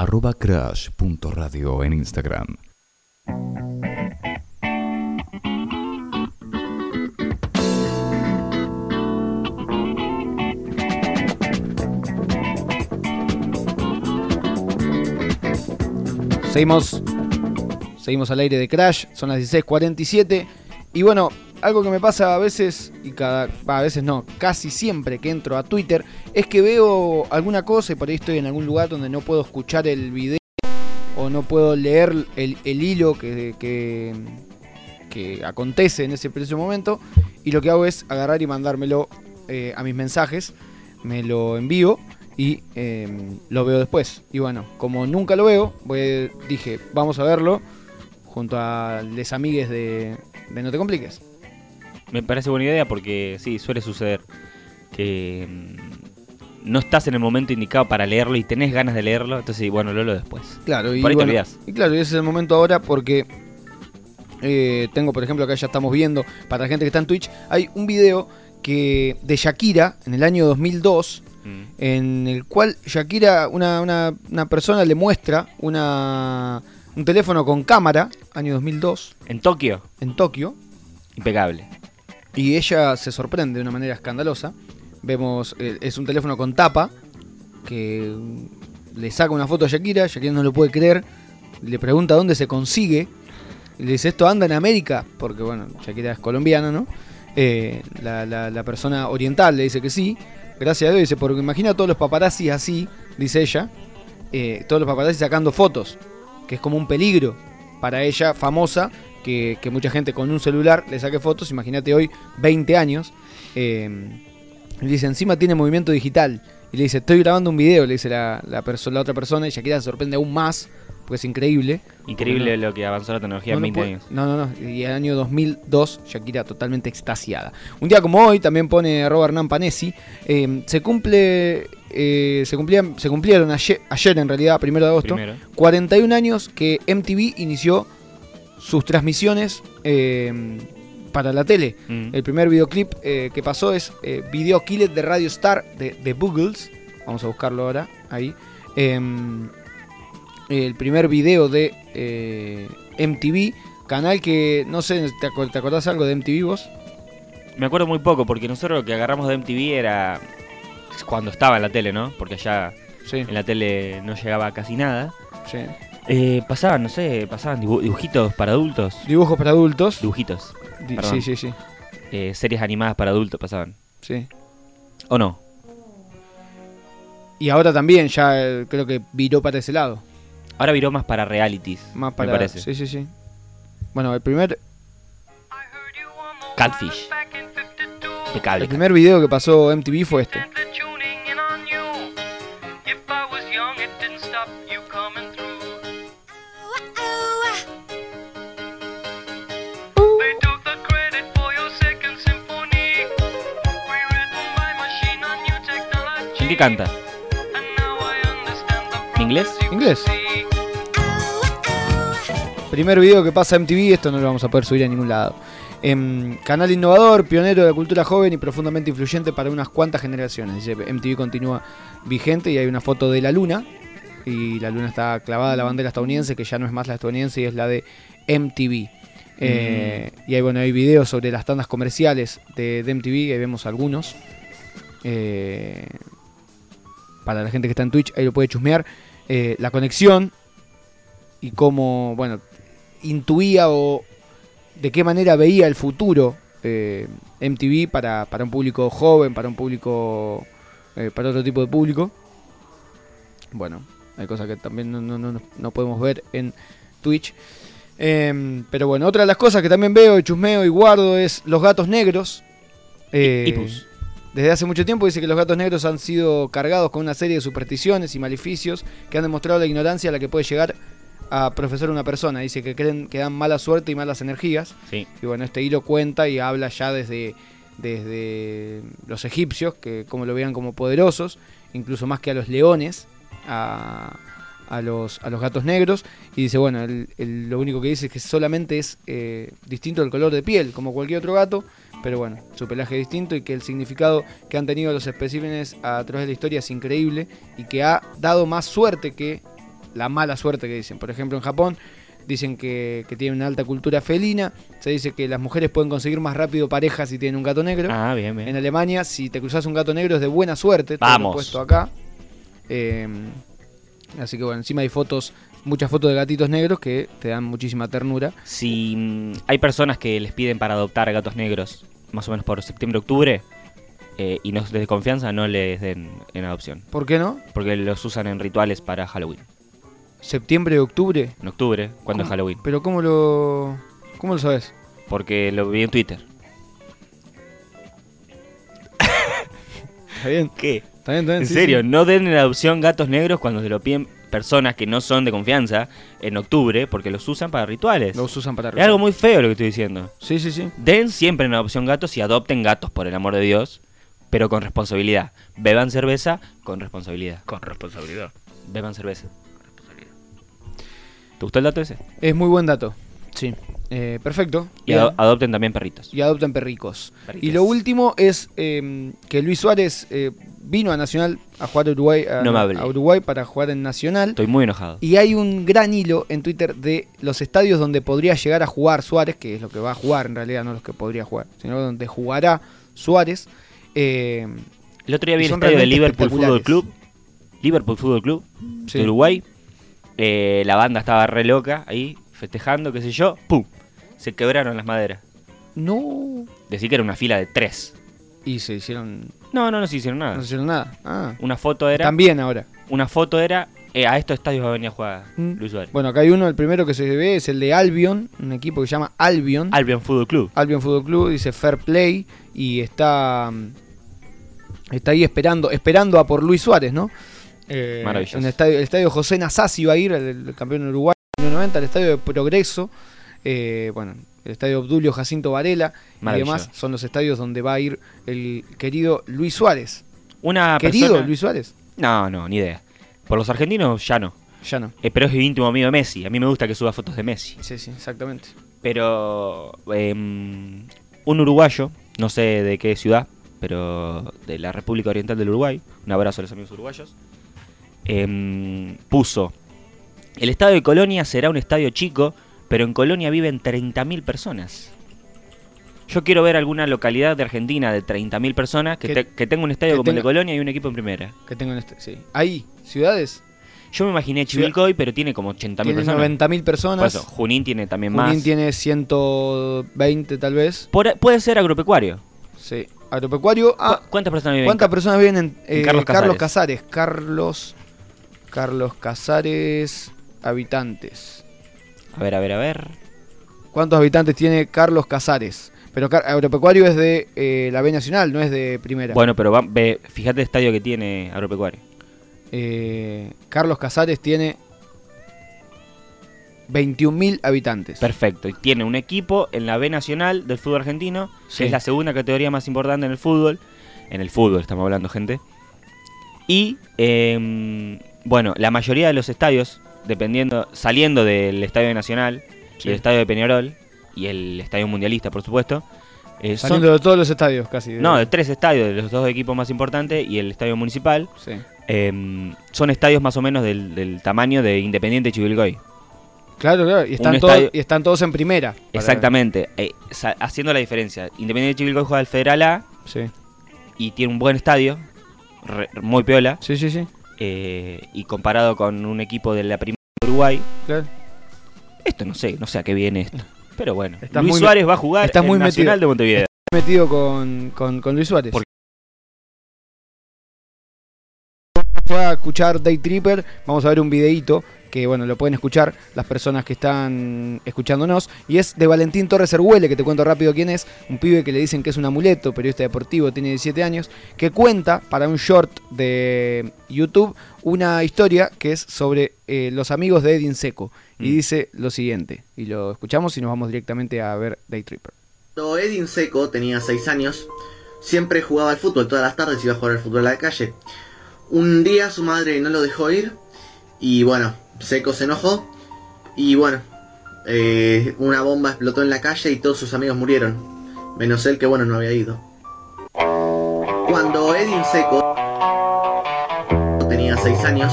arroba crash.radio en Instagram. Seguimos, seguimos al aire de Crash, son las 16.47. Y bueno, algo que me pasa a veces, y cada, a veces no, casi siempre que entro a Twitter, es que veo alguna cosa y por ahí estoy en algún lugar donde no puedo escuchar el video o no puedo leer el, hilo que, que, que, acontece en ese preciso momento. Y lo que hago es agarrar y mandármelo eh, a mis mensajes, me lo envío y em, lo veo después. Y bueno, como nunca lo veo, voy, dije, vamos a verlo junto a les amigues de, de No Te Compliques. Me parece buena idea porque sí, suele suceder que mm, no estás en el momento indicado para leerlo y tenés ganas de leerlo, entonces bueno, lo después. Claro, y, bueno, y claro, y ese es el momento ahora porque eh, tengo, por ejemplo, acá ya estamos viendo, para la gente que está en Twitch, hay un video que de Shakira en el año 2002 Mm. en el cual Shakira, una, una, persona le muestra una, un teléfono con cámara, año 2002. ¿En Tokio? En Tokio. Impecable. Y ella se sorprende de una manera escandalosa. Vemos, eh, es un teléfono con tapa, que le saca una foto a Shakira, Shakira no lo puede creer, le pregunta dónde se consigue, le dice, ¿esto anda en América? Porque bueno, Shakira es colombiana, ¿no? Eh, la, persona oriental le dice que sí, Gracias a Dios, dice, porque imagina todos los paparazzis así, dice ella, eh, todos los paparazzis sacando fotos, que es como un peligro para ella, famosa, que, mucha gente con un celular le saque fotos, imagínate hoy, 20 años, eh, y dice, encima tiene movimiento digital, y le dice, estoy grabando un video, le dice la, la, la otra persona, y ella queda sorprende aún más, porque es increíble. Increíble lo que avanzó la tecnología en 20 años. No, no, no. Y en el año 2002, Shakira totalmente extasiada. Un día como hoy, también pone Robert Nampanesi, eh, se cumple. Eh, se, cumplían, se cumplieron ayer, en realidad, primero de agosto, 41 años que MTV inició sus transmisiones eh, para la tele. Mm. El primer videoclip que pasó es Video Killer de Radio Star de, de Boogles. Vamos a buscarlo ahora, ahí. Em, el primer video de eh, MTV, canal que, no sé, ¿te, acordás algo de MTV vos? Me acuerdo muy poco, porque nosotros lo que agarramos de MTV era cuando estaba en la tele, ¿no? Porque allá en la tele no llegaba casi nada. Sí. Eh, pasaban, no sé, pasaban dibujitos para adultos. Dibujos para adultos. Dibujitos. sí, sí, sí. Eh, series animadas para adultos pasaban. Sí. ¿O no? Y ahora también ya creo que viró para ese lado. Ahora viró más para realities. Más para. Me parece. Sí, sí, sí. Bueno, el primer. Catfish. El primer video que pasó MTV fue este. Qué canta? ¿En inglés? ¿Inglés? Primer video que pasa MTV, esto no lo vamos a poder subir a ningún lado. Em, canal innovador, pionero de la cultura joven y profundamente influyente para unas cuantas generaciones. Dice, MTV continúa vigente y hay una foto de la luna. Y la luna está clavada a la bandera estadounidense, que ya no es más la estadounidense y es la de MTV. Eh, mm. Y hay, bueno, hay videos sobre las tandas comerciales de, MTV, ahí vemos algunos. Eh, para la gente que está en Twitch, ahí lo puede chusmear. Eh, la conexión y cómo, bueno, intuía o de qué manera veía el futuro eh, MTV para, para, un público joven, para un público, eh, para otro tipo de público. Bueno, hay cosas que también no, no, no, podemos ver en Twitch. Em, pero bueno, otra de las cosas que también veo y chusmeo y guardo es los gatos negros. Eh, desde hace mucho tiempo dice que los gatos negros han sido cargados con una serie de supersticiones y maleficios que han demostrado la ignorancia a la que puede llegar a profesar una persona. Dice que creen que dan mala suerte y malas energías. Sí. Y bueno, este hilo cuenta y habla ya desde, desde los egipcios, que como lo veían como poderosos, incluso más que a los leones, a, los, a los gatos negros. Y dice, bueno, lo único que dice es que solamente es eh, distinto el color de piel, como cualquier otro gato. Pero bueno, su pelaje es distinto y que el significado que han tenido los especímenes a través de la historia es increíble y que ha dado más suerte que la mala suerte que dicen. Por ejemplo, en Japón dicen que, que tiene una alta cultura felina. Se dice que las mujeres pueden conseguir más rápido parejas si tienen un gato negro. Ah, bien, bien. En Alemania, si te cruzas un gato negro es de buena suerte. Vamos. puesto acá. Eh, así que bueno, encima hay fotos, muchas fotos de gatitos negros que te dan muchísima ternura. Si mm, hay personas que les piden para adoptar gatos negros, más o menos por septiembre-octubre, eh, y no es de confianza, no les den en adopción. ¿Por qué no? Porque los usan en rituales para Halloween. ¿Septiembre octubre? En octubre, cuando es Halloween. ¿Pero cómo lo, cómo lo sabes? Porque lo vi en Twitter. ¿Está bien? ¿Qué? ¿Está bien, está bien? En serio, no den en adopción gatos negros cuando se lo piden personas que no son de confianza en octubre porque los usan para rituales. Los usan para rituales. Es algo muy feo lo que estoy diciendo. Sí, sí, sí. Den siempre en adopción gatos y adopten gatos, por el amor de Dios, pero con responsabilidad. Beban cerveza con responsabilidad. Con responsabilidad. Beban cerveza. Con responsabilidad. ¿Te gustó el dato ese? Es muy buen dato. Sí. Eh, perfecto. Y adopten también perritos. Y adopten perricos. Y lo último es em, que Luis Suárez eh, vino a Nacional a jugar a Uruguay, a, Uruguay para jugar en Nacional. Estoy muy enojado. Y hay un gran hilo en Twitter de los estadios donde podría llegar a jugar Suárez, que es lo que va a jugar en realidad, no los que podría jugar, sino donde jugará Suárez. Eh, el otro día vi el estadio de Liverpool Fútbol Club. Liverpool Fútbol Club de Uruguay. la banda estaba re loca ahí, festejando, qué sé yo. ¡Pum! se quebraron las maderas. No. Decir que era una fila de tres. Y se hicieron. No, no, no se hicieron nada. No se hicieron nada. Ah. Una foto era. También ahora. Una foto era. Eh, a estos estadios va a venir a jugar mm. Luis Suárez. Bueno, acá hay uno, el primero que se ve es el de Albion, un equipo que se llama Albion. Albion Fútbol Club. Albion Fútbol Club, dice Fair Play y está. Mm, está ahí esperando, esperando a por Luis Suárez, ¿no? Eh, Maravilloso. En el estadio, el estadio José Nasasi va a ir, el, campeón uruguayo en 90, el estadio de Progreso. Eh, bueno, el estadio Obdulio Jacinto Varela y demás son los estadios donde va a ir el querido Luis Suárez. Una ¿Querido Luis Suárez? No, no, ni idea. Por los argentinos ya no. Ya no. Eh, pero es íntimo amigo de Messi. A mí me gusta que suba fotos de Messi. Sí, sí, exactamente. Pero em, un uruguayo, no sé de qué ciudad, pero de la República Oriental del Uruguay, un abrazo a los amigos uruguayos, em, puso, el estadio de Colonia será un estadio chico pero en Colonia viven 30.000 personas. Yo quiero ver alguna localidad de Argentina de 30.000 personas que, tenga un estadio como el de Colonia y un equipo en primera. Que tenga un sí. Ahí, ciudades. Yo me imaginé Chivilcoy, pero tiene como 80.000 personas. 90.000 personas. Por Junín tiene también más. Junín tiene 120 tal vez. puede ser agropecuario. Sí, agropecuario. Ah, ¿Cuántas personas viven? ¿Cuántas personas viven en, eh, Carlos, Carlos Casares? Carlos Carlos Casares habitantes. A ver, a ver, a ver. ¿Cuántos habitantes tiene Carlos Casares? Pero Agropecuario es de eh, la B Nacional, no es de primera. Bueno, pero ve, fíjate el estadio que tiene Agropecuario. Eh, Carlos Casares tiene 21.000 habitantes. Perfecto. Y tiene un equipo en la B Nacional del fútbol argentino, que es la segunda categoría más importante en el fútbol. En el fútbol estamos hablando, gente. Y, em, bueno, la mayoría de los estadios dependiendo, saliendo del Estadio Nacional, y el Estadio de Peñarol y el Estadio Mundialista, por supuesto. Eh, saliendo de todos los estadios, casi. No, de tres estadios, de los dos equipos más importantes y el Estadio Municipal. Em, son estadios más o menos del, tamaño de Independiente Chivilcoy. Claro, claro, y están, todos, y están todos en primera. Exactamente, eh, haciendo la diferencia. Independiente Chivilcoy juega al Federal A y tiene un buen estadio, muy piola. Sí, sí, sí. Eh, y comparado con un equipo de la primera de Uruguay, esto no sé, no sé a qué viene esto. Pero bueno, Luis Suárez va a jugar en muy Nacional de Montevideo. Estás metido con, con, Luis Suárez. Vamos a escuchar Day Tripper, vamos a ver un videito que bueno, lo pueden escuchar las personas que están escuchándonos, y es de Valentín Torres Erhuele, que te cuento rápido quién es, un pibe que le dicen que es un amuleto, periodista deportivo, tiene 17 años, que cuenta para un short de YouTube una historia que es sobre eh, los amigos de Edin Seco, y mm. dice lo siguiente, y lo escuchamos y nos vamos directamente a ver Day Tripper. Cuando Edin Seco tenía 6 años, siempre jugaba al fútbol, todas las tardes iba a jugar al fútbol a la calle. Un día su madre no lo dejó ir y bueno, Seco se enojó y bueno, eh, una bomba explotó en la calle y todos sus amigos murieron, menos él que bueno no había ido. Cuando Edin Seco tenía 6 años,